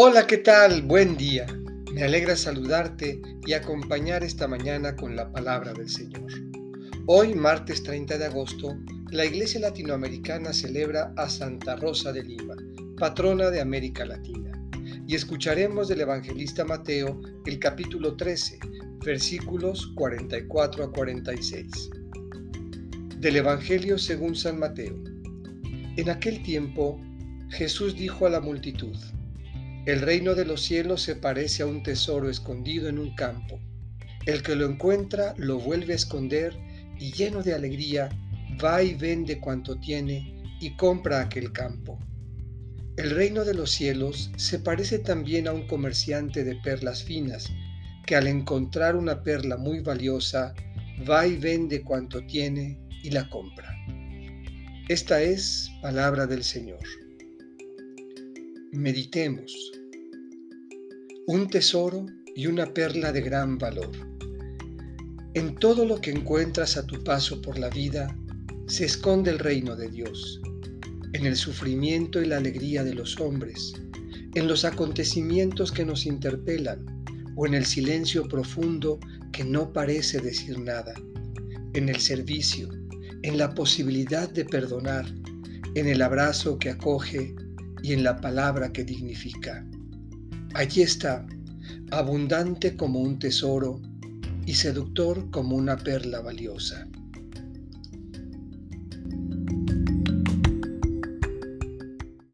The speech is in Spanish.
Hola, ¿qué tal? Buen día. Me alegra saludarte y acompañar esta mañana con la palabra del Señor. Hoy, martes 30 de agosto, la Iglesia Latinoamericana celebra a Santa Rosa de Lima, patrona de América Latina, y escucharemos del evangelista Mateo el capítulo 13, versículos 44 a 46. Del Evangelio según San Mateo. En aquel tiempo, Jesús dijo a la multitud, el reino de los cielos se parece a un tesoro escondido en un campo. El que lo encuentra lo vuelve a esconder y lleno de alegría va y vende cuanto tiene y compra aquel campo. El reino de los cielos se parece también a un comerciante de perlas finas, que al encontrar una perla muy valiosa, va y vende cuanto tiene y la compra. Esta es palabra del Señor. Meditemos un tesoro y una perla de gran valor. En todo lo que encuentras a tu paso por la vida se esconde el reino de Dios, en el sufrimiento y la alegría de los hombres, en los acontecimientos que nos interpelan o en el silencio profundo que no parece decir nada, en el servicio, en la posibilidad de perdonar, en el abrazo que acoge y en la palabra que dignifica. Allí está, abundante como un tesoro y seductor como una perla valiosa.